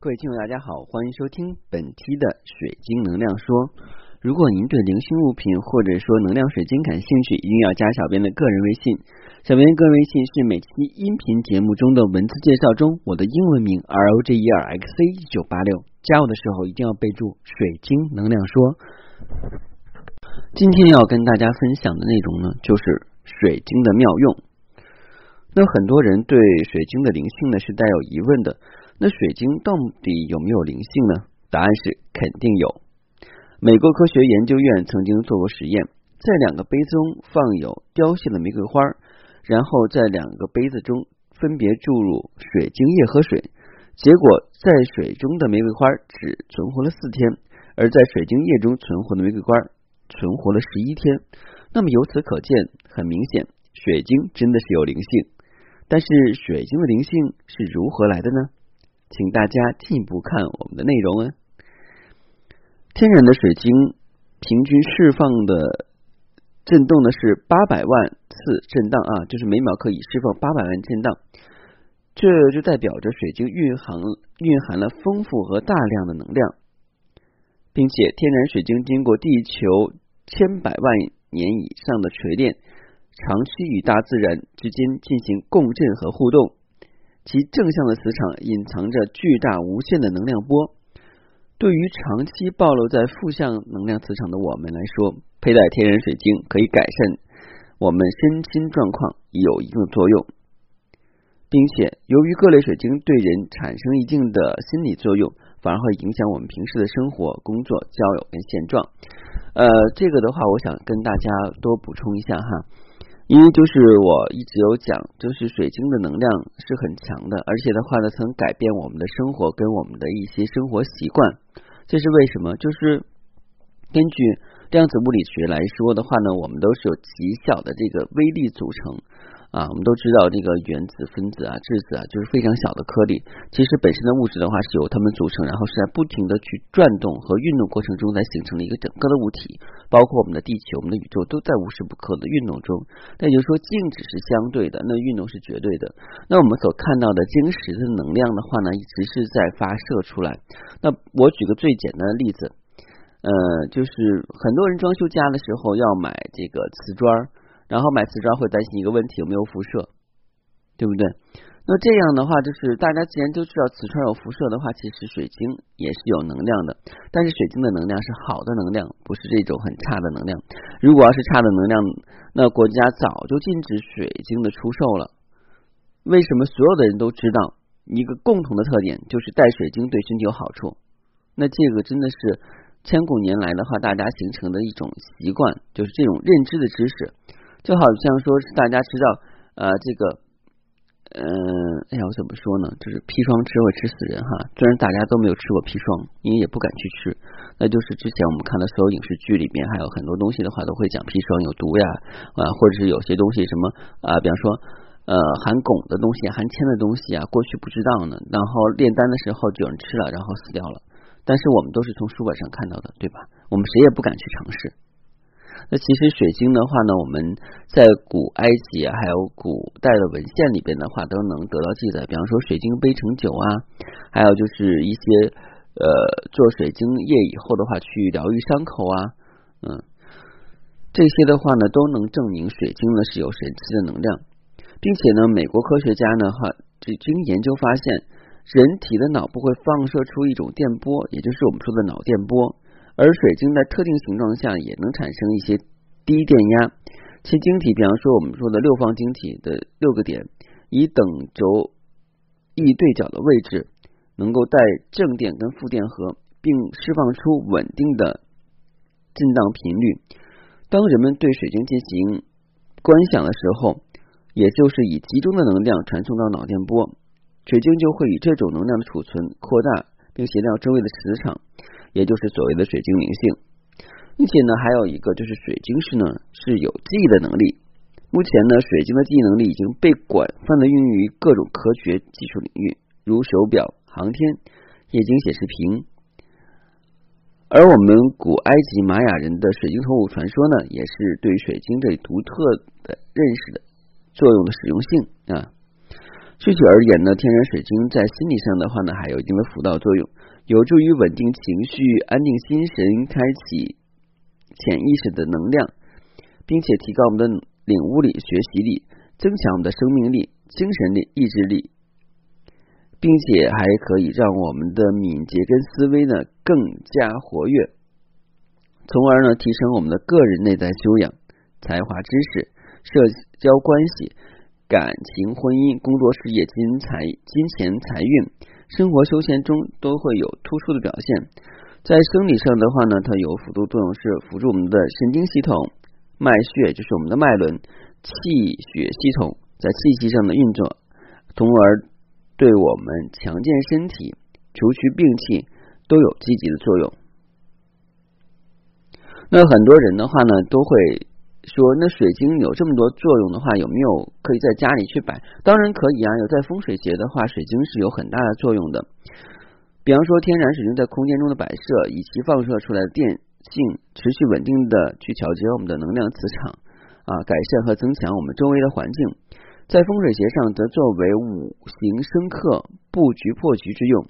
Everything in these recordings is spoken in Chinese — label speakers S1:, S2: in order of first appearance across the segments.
S1: 各位听友，大家好，欢迎收听本期的水晶能量说。如果您对灵性物品或者说能量水晶感兴趣，一定要加小编的个人微信。小编个人微信是每期音频节目中的文字介绍中我的英文名 R O G E R X C 一九八六。加我的时候一定要备注“水晶能量说”。今天要跟大家分享的内容呢，就是水晶的妙用。那很多人对水晶的灵性呢是带有疑问的。那水晶到底有没有灵性呢？答案是肯定有。美国科学研究院曾经做过实验，在两个杯中放有凋谢的玫瑰花，然后在两个杯子中分别注入水晶液和水，结果在水中的玫瑰花只存活了四天，而在水晶液中存活的玫瑰花存活了十一天。那么由此可见，很明显，水晶真的是有灵性。但是水晶的灵性是如何来的呢？请大家进一步看我们的内容啊！天然的水晶平均释放的震动呢是八百万次震荡啊，就是每秒可以释放八百万震荡，这就代表着水晶蕴含蕴含了丰富和大量的能量，并且天然水晶经过地球千百万年以上的锤炼，长期与大自然之间进行共振和互动。其正向的磁场隐藏着巨大无限的能量波，对于长期暴露在负向能量磁场的我们来说，佩戴天然水晶可以改善我们身心状况，有一定的作用，并且由于各类水晶对人产生一定的心理作用，反而会影响我们平时的生活、工作、交友跟现状。呃，这个的话，我想跟大家多补充一下哈。因为就是我一直有讲，就是水晶的能量是很强的，而且的话呢，曾改变我们的生活跟我们的一些生活习惯。这是为什么？就是根据量子物理学来说的话呢，我们都是有极小的这个微粒组成。啊，我们都知道这个原子、分子啊、质子啊，就是非常小的颗粒。其实本身的物质的话是由它们组成，然后是在不停的去转动和运动过程中才形成了一个整个的物体。包括我们的地球、我们的宇宙都在无时不刻的运动中。那也就是说，静止是相对的，那运动是绝对的。那我们所看到的晶石的能量的话呢，一直是在发射出来。那我举个最简单的例子，呃，就是很多人装修家的时候要买这个瓷砖。然后买瓷砖会担心一个问题有没有辐射，对不对？那这样的话，就是大家既然都知道瓷砖有辐射的话，其实水晶也是有能量的。但是水晶的能量是好的能量，不是这种很差的能量。如果要是差的能量，那国家早就禁止水晶的出售了。为什么所有的人都知道一个共同的特点，就是戴水晶对身体有好处？那这个真的是千古年来的话，大家形成的一种习惯，就是这种认知的知识。就好像说是大家知道，呃，这个，嗯，哎呀，我怎么说呢？就是砒霜吃会吃死人哈。虽然大家都没有吃过砒霜，因为也不敢去吃。那就是之前我们看的所有影视剧里面，还有很多东西的话，都会讲砒霜有毒呀，啊，或者是有些东西什么啊，比方说，呃，含汞的东西、含铅的东西啊，过去不知道呢。然后炼丹的时候就有人吃了，然后死掉了。但是我们都是从书本上看到的，对吧？我们谁也不敢去尝试。那其实水晶的话呢，我们在古埃及还有古代的文献里边的话，都能得到记载。比方说水晶杯盛酒啊，还有就是一些呃做水晶液以后的话，去疗愈伤口啊，嗯，这些的话呢，都能证明水晶呢是有神奇的能量，并且呢，美国科学家呢哈，这经研究发现，人体的脑部会放射出一种电波，也就是我们说的脑电波。而水晶在特定形状下也能产生一些低电压，其晶体，比方说我们说的六方晶体的六个点，以等轴异对角的位置，能够带正电跟负电荷，并释放出稳定的震荡频率。当人们对水晶进行观想的时候，也就是以集中的能量传送到脑电波，水晶就会以这种能量的储存扩大，并协调周围的磁场。也就是所谓的水晶灵性，并且呢，还有一个就是水晶是呢是有记忆的能力。目前呢，水晶的记忆能力已经被广泛的运用于各种科学技术领域，如手表、航天、液晶显示屏。而我们古埃及玛雅人的水晶头骨传说呢，也是对水晶这独特的认识的作用的使用性啊。具体而言呢，天然水晶在心理上的话呢，还有一定的辅导作用，有助于稳定情绪、安定心神、开启潜意识的能量，并且提高我们的领悟力、学习力，增强我们的生命力、精神力、意志力，并且还可以让我们的敏捷跟思维呢更加活跃，从而呢提升我们的个人内在修养、才华、知识、社交关系。感情、婚姻、工作、事业、金财、金钱、财运、生活、休闲中都会有突出的表现。在生理上的话呢，它有辅助作用，是辅助我们的神经系统、脉血，就是我们的脉轮、气血系统在气息上的运作，从而对我们强健身体、除去病气都有积极的作用。那很多人的话呢，都会。说那水晶有这么多作用的话，有没有可以在家里去摆？当然可以啊，有在风水节的话，水晶是有很大的作用的。比方说，天然水晶在空间中的摆设，以其放射出来的电性，持续稳定的去调节我们的能量磁场啊，改善和增强我们周围的环境。在风水节上，则作为五行生克布局破局之用，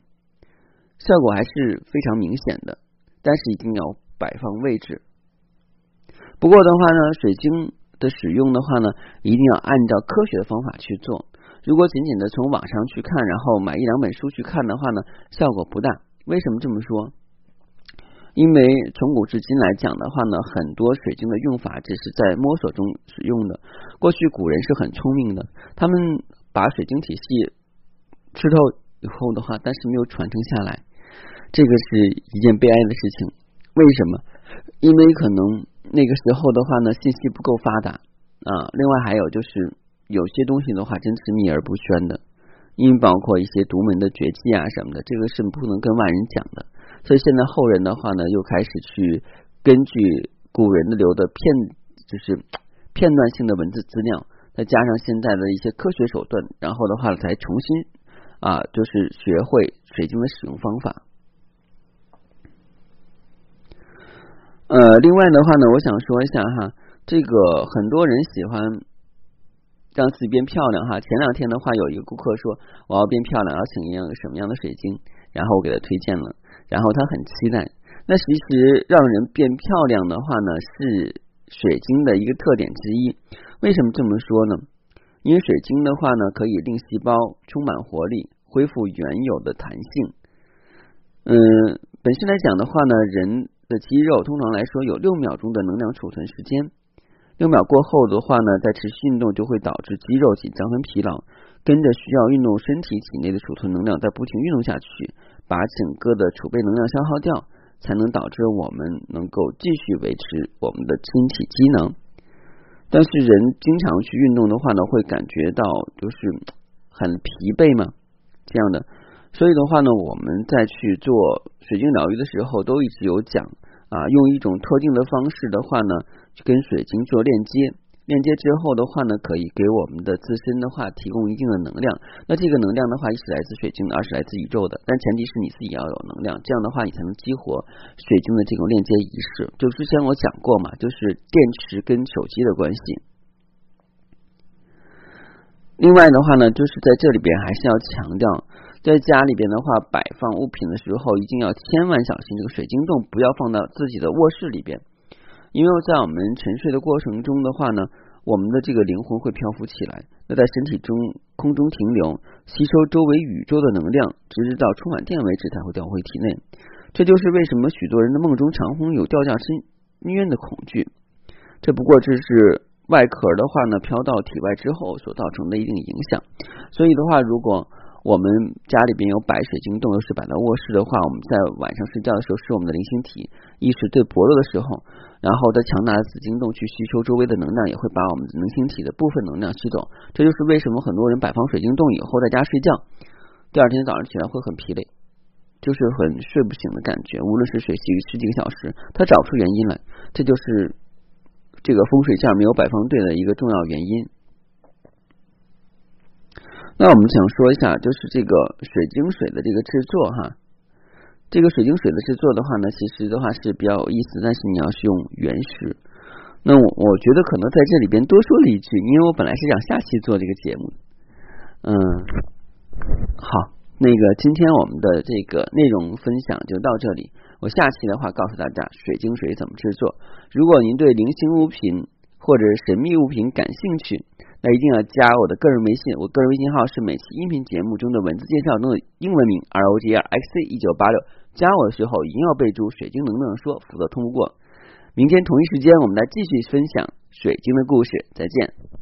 S1: 效果还是非常明显的。但是一定要摆放位置。不过的话呢，水晶的使用的话呢，一定要按照科学的方法去做。如果仅仅的从网上去看，然后买一两本书去看的话呢，效果不大。为什么这么说？因为从古至今来讲的话呢，很多水晶的用法只是在摸索中使用的。过去古人是很聪明的，他们把水晶体系吃透以后的话，但是没有传承下来，这个是一件悲哀的事情。为什么？因为可能。那个时候的话呢，信息不够发达啊。另外还有就是，有些东西的话真是秘而不宣的，因为包括一些独门的绝技啊什么的，这个是不能跟外人讲的。所以现在后人的话呢，又开始去根据古人的留的片，就是片段性的文字资料，再加上现在的一些科学手段，然后的话才重新啊，就是学会水晶的使用方法。呃，另外的话呢，我想说一下哈，这个很多人喜欢让自己变漂亮哈。前两天的话，有一个顾客说我要变漂亮，要请一样什么样的水晶，然后我给他推荐了，然后他很期待。那其实让人变漂亮的话呢，是水晶的一个特点之一。为什么这么说呢？因为水晶的话呢，可以令细胞充满活力，恢复原有的弹性。嗯，本身来讲的话呢，人。的肌肉通常来说有六秒钟的能量储存时间，六秒过后的话呢，再持续运动就会导致肌肉紧张和疲劳，跟着需要运动身体体内的储存能量在不停运动下去，把整个的储备能量消耗掉，才能导致我们能够继续维持我们的身体机能。但是人经常去运动的话呢，会感觉到就是很疲惫嘛，这样的。所以的话呢，我们在去做水晶疗愈的时候，都一直有讲啊，用一种特定的方式的话呢，去跟水晶做链接。链接之后的话呢，可以给我们的自身的话提供一定的能量。那这个能量的话，一是来自水晶的，二是来自宇宙的。但前提是你自己要有能量，这样的话你才能激活水晶的这种链接仪式。就之前我讲过嘛，就是电池跟手机的关系。另外的话呢，就是在这里边还是要强调。在家里边的话，摆放物品的时候一定要千万小心，这个水晶洞不要放到自己的卧室里边，因为在我们沉睡的过程中的话呢，我们的这个灵魂会漂浮起来，那在身体中空中停留，吸收周围宇宙的能量，直至到充满电为止才会掉回体内。这就是为什么许多人的梦中常会有掉下深渊的恐惧，这不过这是外壳的话呢飘到体外之后所造成的一定影响。所以的话，如果我们家里边有摆水晶洞，又是摆在卧室的话，我们在晚上睡觉的时候，是我们的灵性体意识最薄弱的时候，然后在强大的紫晶洞去吸收周围的能量，也会把我们的灵性体的部分能量吸走。这就是为什么很多人摆放水晶洞以后在家睡觉，第二天早上起来会很疲累，就是很睡不醒的感觉。无论是睡几十几个小时，他找不出原因来，这就是这个风水线没有摆放对的一个重要原因。那我们想说一下，就是这个水晶水的这个制作哈，这个水晶水的制作的话呢，其实的话是比较有意思，但是你要是用原石。那我我觉得可能在这里边多说了一句，因为我本来是想下期做这个节目嗯，好，那个今天我们的这个内容分享就到这里。我下期的话告诉大家水晶水怎么制作。如果您对零星物品或者神秘物品感兴趣，那一定要加我的个人微信。我个人微信号是每期音频节目中的文字介绍中的英文名 R O G R X C 一九八六。加我的时候一定要备注“水晶能量说”，否则通不过。明天同一时间，我们来继续分享水晶的故事。再见。